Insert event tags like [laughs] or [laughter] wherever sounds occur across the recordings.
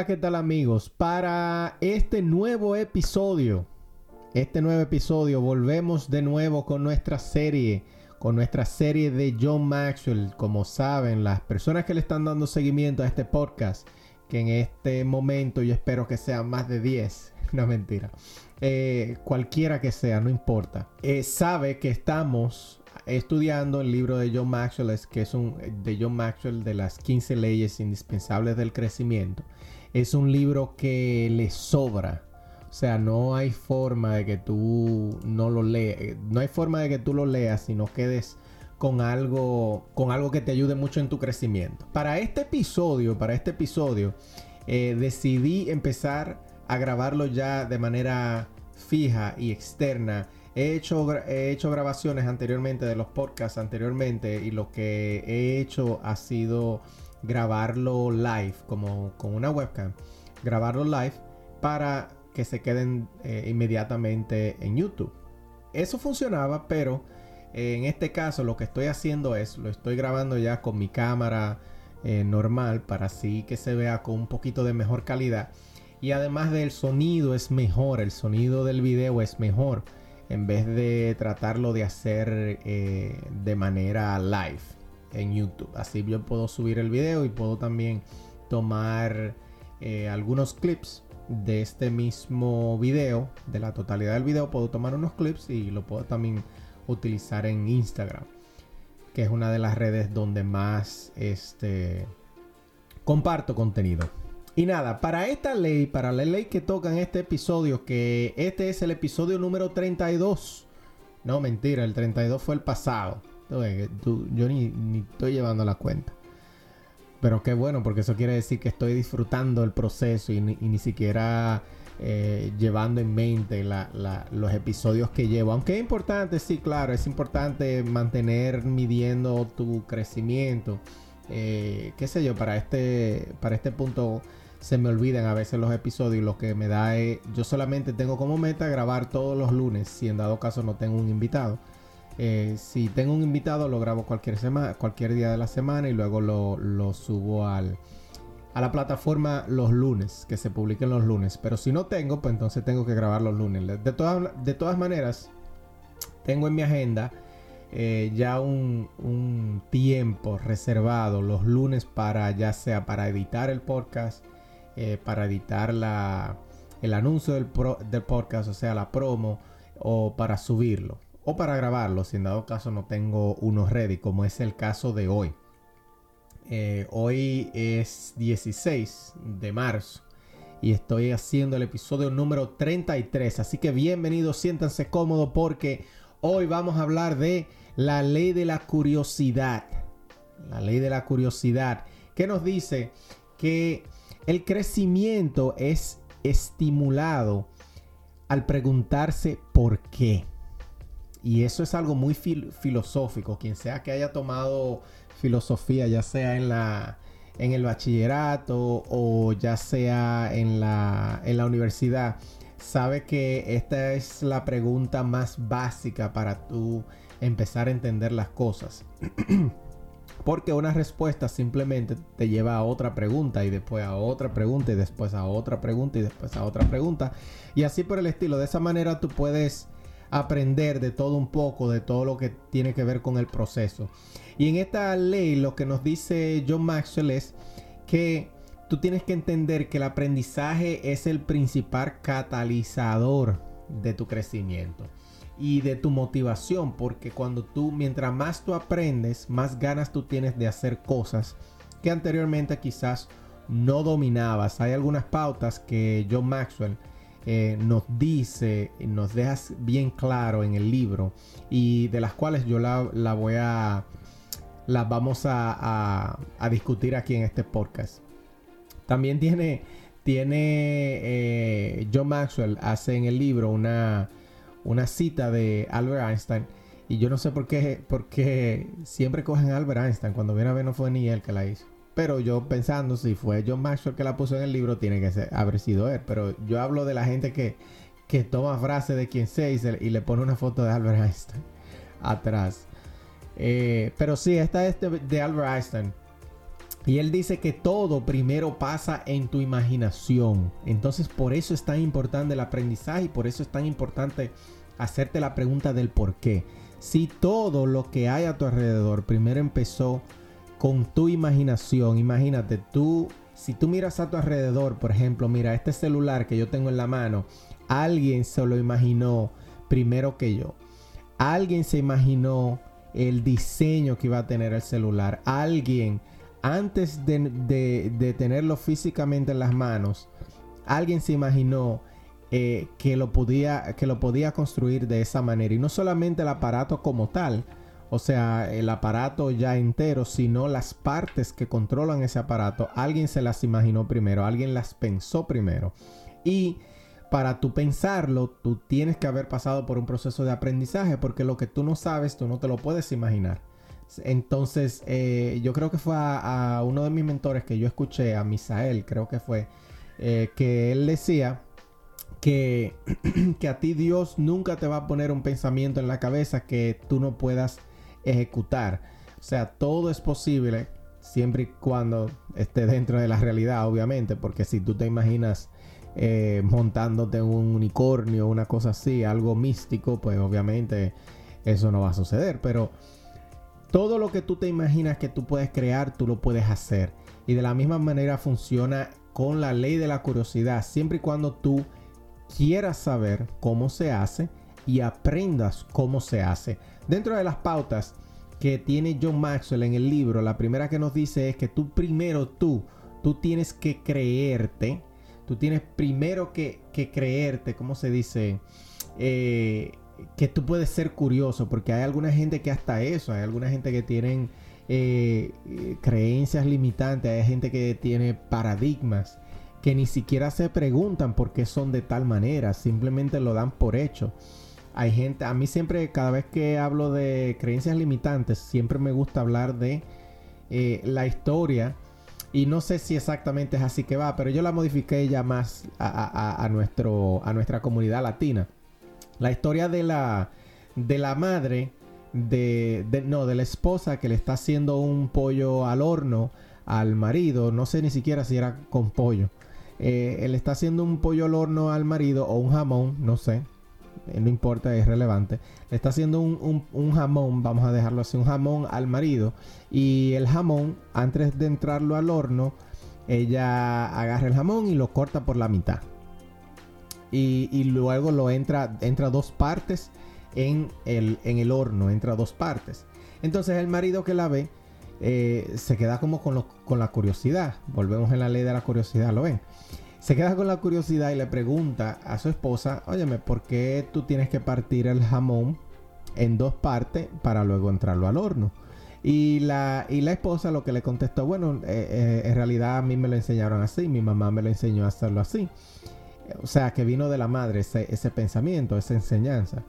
Hola, ¿qué tal amigos? Para este nuevo episodio, este nuevo episodio, volvemos de nuevo con nuestra serie, con nuestra serie de John Maxwell. Como saben, las personas que le están dando seguimiento a este podcast, que en este momento yo espero que sean más de 10, [laughs] no mentira, eh, cualquiera que sea, no importa, eh, sabe que estamos estudiando el libro de John Maxwell, que es un de Maxwell de las 15 leyes indispensables del crecimiento. Es un libro que le sobra. O sea, no hay forma de que tú no lo leas, no hay forma de que tú lo leas y no quedes con algo, con algo que te ayude mucho en tu crecimiento. Para este episodio, para este episodio, eh, decidí empezar a grabarlo ya de manera fija y externa He hecho, he hecho grabaciones anteriormente de los podcasts anteriormente y lo que he hecho ha sido grabarlo live, como con una webcam, grabarlo live para que se queden eh, inmediatamente en YouTube. Eso funcionaba, pero eh, en este caso lo que estoy haciendo es, lo estoy grabando ya con mi cámara eh, normal para así que se vea con un poquito de mejor calidad. Y además del sonido es mejor, el sonido del video es mejor en vez de tratarlo de hacer eh, de manera live en YouTube. Así yo puedo subir el video y puedo también tomar eh, algunos clips de este mismo video, de la totalidad del video, puedo tomar unos clips y lo puedo también utilizar en Instagram, que es una de las redes donde más este, comparto contenido. Y nada, para esta ley, para la ley que toca en este episodio, que este es el episodio número 32. No, mentira, el 32 fue el pasado. Yo ni, estoy llevando la cuenta. Pero qué bueno, porque eso quiere decir que estoy disfrutando el proceso y ni, siquiera eh, llevando en mente los episodios que llevo. Aunque es importante, sí, claro, es importante mantener midiendo tu crecimiento. Eh, qué sé yo, para este, para este punto se me olvidan a veces los episodios. Lo que me da es, yo solamente tengo como meta grabar todos los lunes, si en dado caso no tengo un invitado. Eh, si tengo un invitado, lo grabo cualquier semana, cualquier día de la semana y luego lo, subo al, a la plataforma los lunes, que se publiquen los lunes. Pero si no tengo, pues entonces tengo que grabar los lunes. De todas, de todas maneras, tengo en mi agenda eh, ya un, un, tiempo reservado los lunes para ya sea para editar el podcast eh, para editar la, el anuncio del, del podcast, o sea, la promo, o para subirlo, o para grabarlo, si en dado caso no tengo uno ready, como es el caso de hoy. Eh, hoy es 16 de marzo y estoy haciendo el episodio número 33, así que bienvenidos, siéntanse cómodos porque hoy vamos a hablar de la ley de la curiosidad. La ley de la curiosidad, que nos dice que el crecimiento es estimulado al preguntarse por qué. Y eso es algo muy filosófico. Quien sea que haya tomado filosofía, ya sea en la en el bachillerato o ya sea en la, en la universidad, sabe que esta es la pregunta más básica para tú empezar a entender las cosas. [clears throat] Porque una respuesta simplemente te lleva a otra pregunta y después a otra pregunta y después a otra pregunta y después a otra pregunta. Y así por el estilo. De esa manera tú puedes aprender de todo un poco, de todo lo que tiene que ver con el proceso. Y en esta ley lo que nos dice John Maxwell es que tú tienes que entender que el aprendizaje es el principal catalizador de tu crecimiento y de tu motivación, porque cuando tú, mientras más tú aprendes, más ganas tú tienes de hacer cosas que anteriormente quizás no dominabas. Hay algunas pautas que John Maxwell eh, nos dice, nos deja bien claro en el libro y de las cuales yo la, voy a, las vamos a, discutir aquí en este podcast. También tiene, tiene eh, John Maxwell hace en el libro una, una cita de Albert Einstein y yo no sé por qué, porque siempre cogen a Albert Einstein. Cuando viene a ver no fue ni él que la hizo. Pero yo pensando, si fue John Maxwell que la puso en el libro, tiene que ser, haber sido él. Pero yo hablo de la gente que, que toma frases de quien sea y, le pone una foto de Albert Einstein [laughs] atrás. Eh, pero sí, esta es de Albert Einstein. Y él dice que todo primero pasa en tu imaginación. Entonces por eso es tan importante el aprendizaje y por eso es tan importante hacerte la pregunta del por qué. Si todo lo que hay a tu alrededor primero empezó con tu imaginación, imagínate tú, si tú miras a tu alrededor, por ejemplo, mira este celular que yo tengo en la mano, alguien se lo imaginó primero que yo. Alguien se imaginó el diseño que iba a tener el celular. Alguien, antes de, tenerlo físicamente en las manos, alguien se imaginó eh, que, lo podía, que lo podía construir de esa manera. Y no solamente el aparato como tal, o sea, el aparato ya entero, sino las partes que controlan ese aparato. Alguien se las imaginó primero, alguien las pensó primero. Y para tú pensarlo, tú tienes que haber pasado por un proceso de aprendizaje, porque lo que tú no sabes, tú no te lo puedes imaginar. Entonces, eh, yo creo que fue a, uno de mis mentores que yo escuché, a Misael, creo que fue, eh, que él decía que, [clears throat] que a ti Dios nunca te va a poner un pensamiento en la cabeza que tú no puedas ejecutar. O sea, todo es posible siempre y cuando esté dentro de la realidad, obviamente, porque si tú te imaginas eh, montándote un unicornio, una cosa así, algo místico, pues obviamente eso no va a suceder. Pero todo lo que tú te imaginas que tú puedes crear, tú lo puedes hacer. Y de la misma manera funciona con la ley de la curiosidad, siempre y cuando tú quieras saber cómo se hace y aprendas cómo se hace. Dentro de las pautas que tiene John Maxwell en el libro, la primera que nos dice es que tú primero tú, tú tienes que creerte, tú tienes primero que, creerte, ¿cómo se dice? Eh, que tú puedes ser curioso, porque hay alguna gente que hasta eso, hay alguna gente que tienen eh, creencias limitantes, hay gente que tiene paradigmas que ni siquiera se preguntan por qué son de tal manera, simplemente lo dan por hecho. Hay gente, a mí siempre, cada vez que hablo de creencias limitantes, siempre me gusta hablar de eh, la historia. Y no sé si exactamente es así que va, pero yo la modifiqué ya más a, nuestro, a nuestra comunidad latina. La historia de la, de la madre, de, de, no, de la esposa que le está haciendo un pollo al horno al marido. No sé ni siquiera si era con pollo. Eh, él está haciendo un pollo al horno al marido o un jamón, no sé, eh, no importa, es relevante. Le está haciendo un, jamón, vamos a dejarlo así, un jamón al marido. Y el jamón, antes de entrarlo al horno, ella agarra el jamón y lo corta por la mitad. Y, luego lo entra, entra dos partes en el, en el horno, entra dos partes. Entonces el marido que la ve eh, se queda como con, con, la curiosidad. Volvemos en la ley de la curiosidad, ¿lo ven? Se queda con la curiosidad y le pregunta a su esposa, óyeme, ¿por qué tú tienes que partir el jamón en dos partes para luego entrarlo al horno? Y la, y la esposa lo que le contestó, bueno, eh, eh, en realidad a mí me lo enseñaron así, mi mamá me lo enseñó a hacerlo así. O sea, que vino de la madre ese, ese pensamiento, esa enseñanza.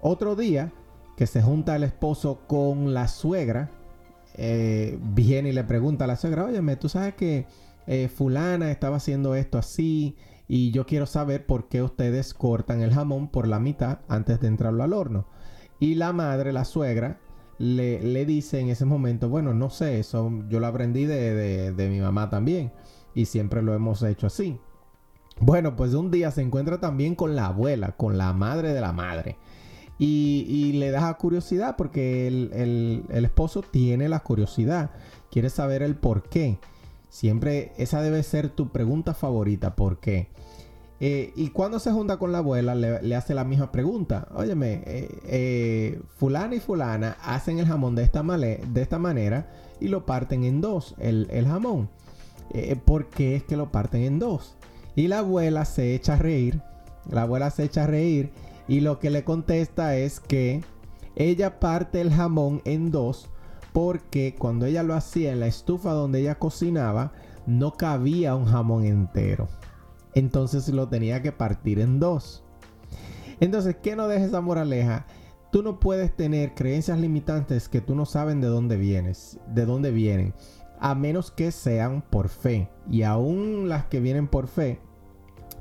Otro día que se junta el esposo con la suegra, eh, viene y le pregunta a la suegra, óyeme, tú sabes que eh, fulana estaba haciendo esto así y yo quiero saber por qué ustedes cortan el jamón por la mitad antes de entrarlo al horno. Y la madre, la suegra, le, le dice en ese momento, bueno, no sé, eso yo lo aprendí de, de mi mamá también y siempre lo hemos hecho así. Bueno, pues un día se encuentra también con la abuela, con la madre de la madre. Y, le da curiosidad porque el, esposo tiene la curiosidad, quiere saber el por qué. Siempre esa debe ser tu pregunta favorita, ¿por qué? Eh, y cuando se junta con la abuela, le, hace la misma pregunta. Óyeme, eh, eh, fulana y fulana hacen el jamón de esta, manera y lo parten en dos, el, el jamón. ¿Por qué es que lo parten en dos? Y la abuela se echa a reír La abuela se echa a reír y lo que le contesta es que ella parte el jamón en dos porque cuando ella lo hacía en la estufa donde ella cocinaba, no cabía un jamón entero. Entonces lo tenía que partir en dos. Entonces, ¿qué no deja esa moraleja? Tú no puedes tener creencias limitantes que tú no sabes de dónde vienes, de dónde vienen, a menos que sean por fe. Y aún las que vienen por fe,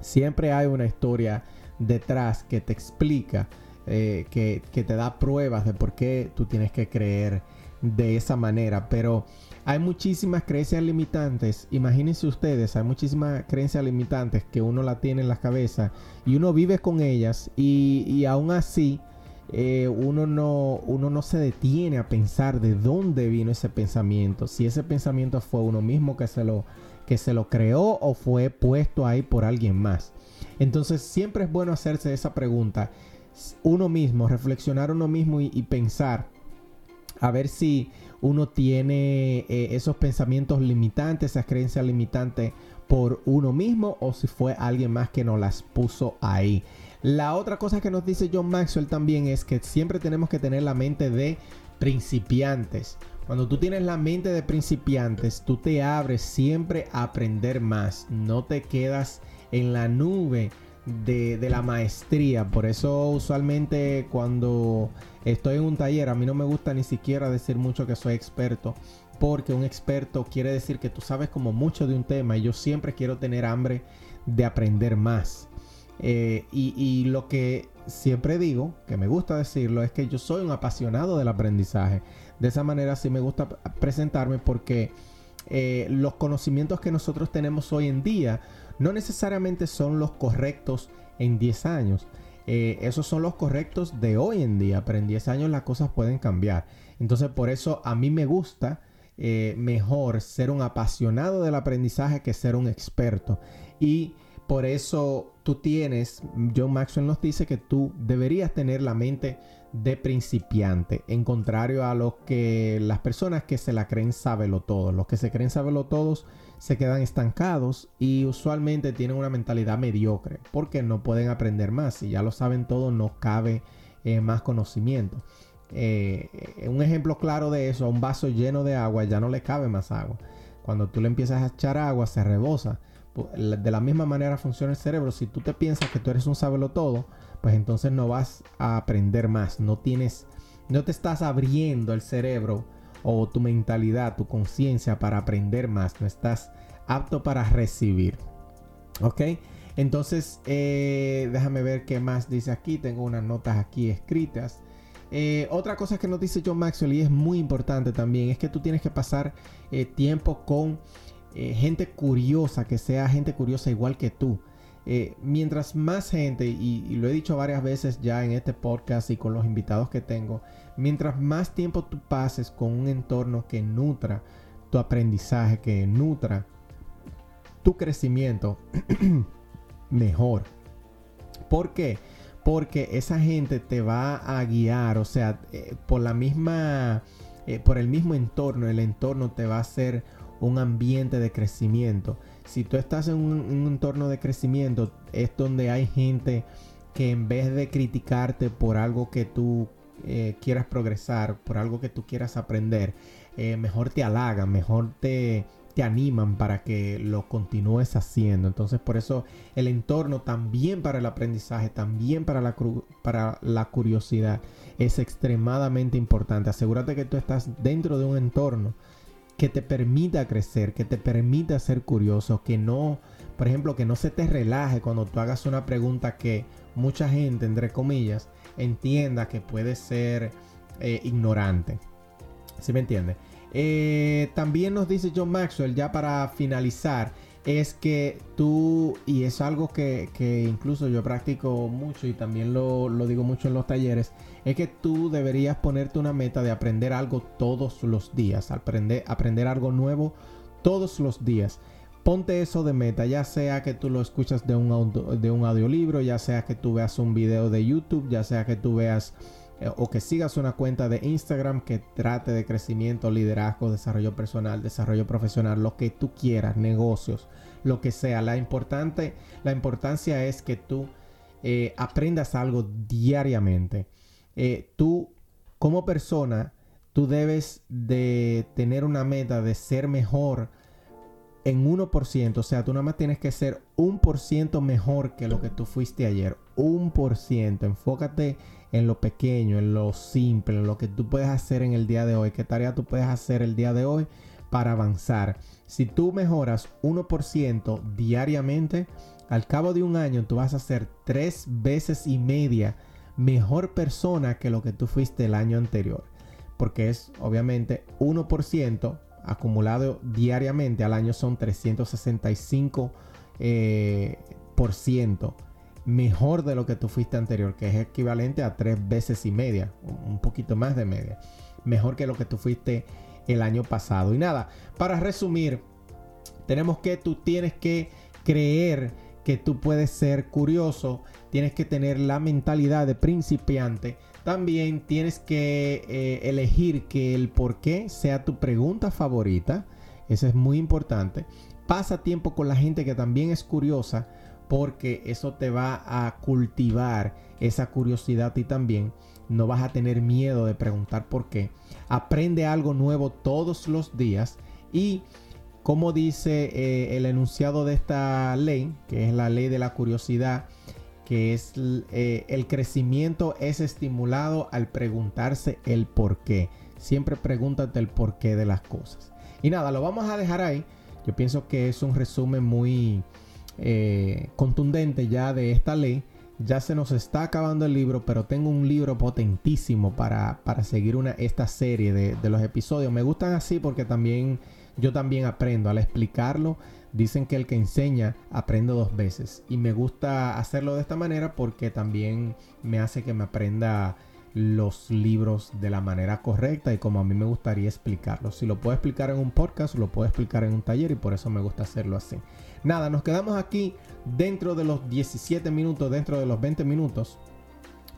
siempre hay una historia detrás que te explica, eh, que, que te da pruebas de por qué tú tienes que creer de esa manera. Pero hay muchísimas creencias limitantes. Imagínense ustedes, hay muchísimas creencias limitantes que uno la tiene en la cabeza y uno vive con ellas y, y aún así eh, uno, no, uno no se detiene a pensar de dónde vino ese pensamiento. Si ese pensamiento fue uno mismo que se lo, que se lo creó o fue puesto ahí por alguien más. Entonces siempre es bueno hacerse esa pregunta. Uno mismo, reflexionar uno mismo y pensar a ver si uno tiene eh, esos pensamientos limitantes, esas creencias limitantes por uno mismo o si fue alguien más que nos las puso ahí. La otra cosa que nos dice John Maxwell también es que siempre tenemos que tener la mente de principiantes. Cuando tú tienes la mente de principiantes, tú te abres siempre a aprender más. No te quedas en la nube de, la maestría. Por eso usualmente cuando estoy en un taller, a mí no me gusta ni siquiera decir mucho que soy experto, porque un experto quiere decir que tú sabes como mucho de un tema y yo siempre quiero tener hambre de aprender más. Eh, y, lo que siempre digo, que me gusta decirlo, es que yo soy un apasionado del aprendizaje. De esa manera sí me gusta presentarme porque eh, los conocimientos que nosotros tenemos hoy en día no necesariamente son los correctos en 10 años. Eh, esos son los correctos de hoy en día, pero en 10 años las cosas pueden cambiar. Entonces por eso a mí me gusta mejor ser un apasionado del aprendizaje que ser un experto. Y por eso tú tienes, John Maxwell nos dice que tú deberías tener la mente de principiante, en contrario a los que las personas que se la creen sábelo todo. Los que se creen sábelo todos se quedan estancados y usualmente tienen una mentalidad mediocre porque no pueden aprender más. Si ya lo saben todo, no cabe eh, más conocimiento. Eh, un ejemplo claro de eso, a un vaso lleno de agua ya no le cabe más agua. Cuando tú le empiezas a echar agua, se rebosa. De la misma manera funciona el cerebro. Si tú te piensas que tú eres un sábelo todo, pues entonces no vas a aprender más. No tienes, no te estás abriendo el cerebro o tu mentalidad, tu conciencia para aprender más, no estás apto para recibir. ¿Ok? Entonces, eh, déjame ver qué más dice aquí. Tengo unas notas aquí escritas. Eh, otra cosa que nos dice John Maxwell y es muy importante también es que tú tienes que pasar eh, tiempo con gente curiosa, que sea gente curiosa igual que tú. mientras más gente, y, lo he dicho varias veces ya en este podcast y con los invitados que tengo, Mientras más tiempo tú pases con un entorno que nutra tu aprendizaje, que nutra tu crecimiento, [clears throat] mejor. ¿Por qué? Porque esa gente te va a guiar, o sea, eh, por la misma, eh, por el mismo entorno, el entorno te va a hacer un ambiente de crecimiento. Si tú estás en un entorno de crecimiento, es donde hay gente que en vez de criticarte por algo que tú eh, quieras progresar, por algo que tú quieras aprender, eh, mejor te halagan, mejor te, te animan para que lo continúes haciendo. Entonces por eso el entorno también para el aprendizaje, también para la, para la curiosidad es extremadamente importante. Asegúrate que tú estás dentro de un entorno que te permita crecer, que te permita ser curioso, que no, por ejemplo, que no se te relaje cuando tú hagas una pregunta que mucha gente, entre comillas, entienda que puede ser eh, ignorante. ¿Sí me entiende? Eh, también nos dice John Maxwell, ya para finalizar, es que tú, y es algo que, incluso yo practico mucho y también lo, digo mucho en los talleres, es que tú deberías ponerte una meta de aprender algo todos los días, aprender, aprender algo nuevo todos los días. Ponte eso de meta, ya sea que tú lo escuchas de un, de un audiolibro, ya sea que tú veas un video de YouTube, ya sea que tú veas o que sigas una cuenta de Instagram que trate de crecimiento, liderazgo, desarrollo personal, desarrollo profesional, lo que tú quieras, negocios, lo que sea. La, importante, la importancia es que tú eh, aprendas algo diariamente. Eh, tú, como persona, tú debes de tener una meta de ser mejor en 1%. O sea, tú nada más tienes que ser un por ciento mejor que lo que tú fuiste ayer. Un por ciento. Enfócate en lo pequeño, en lo simple, en lo que tú puedes hacer en el día de hoy. ¿Qué tarea tú puedes hacer el día de hoy para avanzar? Si tú mejoras 1% diariamente, al cabo de un año tú vas a ser tres veces y media mejor persona que lo que tú fuiste el año anterior. Porque es obviamente 1% acumulado diariamente al año son 365 eh, por ciento mejor de lo que tú fuiste anterior, que es equivalente a tres veces y media, un poquito más de media, mejor que lo que tú fuiste el año pasado. Y nada, para resumir, tenemos que tú tienes que creer que tú puedes ser curioso, tienes que tener la mentalidad de principiante. También tienes que eh, elegir que el por qué sea tu pregunta favorita. Eso es muy importante. Pasa tiempo con la gente que también es curiosa porque eso te va a cultivar esa curiosidad y también no vas a tener miedo de preguntar por qué. Aprende algo nuevo todos los días y como dice eh, el enunciado de esta ley, que es la ley de la curiosidad, que es eh, el crecimiento es estimulado al preguntarse el por qué. Siempre pregúntate el porqué de las cosas. Y nada, lo vamos a dejar ahí. Yo pienso que es un resumen muy eh, contundente ya de esta ley. Ya se nos está acabando el libro, pero tengo un libro potentísimo para, para seguir una, esta serie de, de los episodios. Me gustan así porque también yo también aprendo al explicarlo. Dicen que el que enseña aprende dos veces. Y me gusta hacerlo de esta manera porque también me hace que me aprenda los libros de la manera correcta y como a mí me gustaría explicarlos. Si lo puedo explicar en un podcast, lo puedo explicar en un taller y por eso me gusta hacerlo así. Nada, nos quedamos aquí dentro de los 17 minutos, dentro de los 20 minutos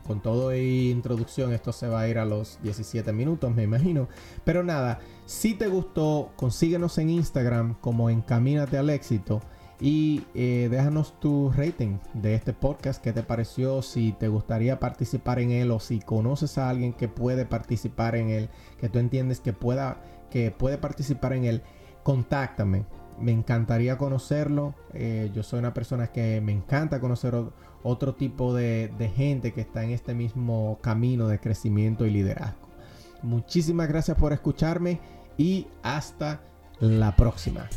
con todo y introducción esto se va a ir a los 17 minutos, me imagino. Pero nada, si te gustó, consíguenos en Instagram como Encamínate al Éxito y eh, déjanos tu rating de este podcast, qué te pareció, si te gustaría participar en él o si conoces a alguien que puede participar en él, que tú entiendes que pueda que puede participar en él, contáctame. Me encantaría conocerlo. Eh, yo soy una persona que me encanta conocer otro tipo de, de gente que está en este mismo camino de crecimiento y liderazgo. Muchísimas gracias por escucharme y hasta la próxima.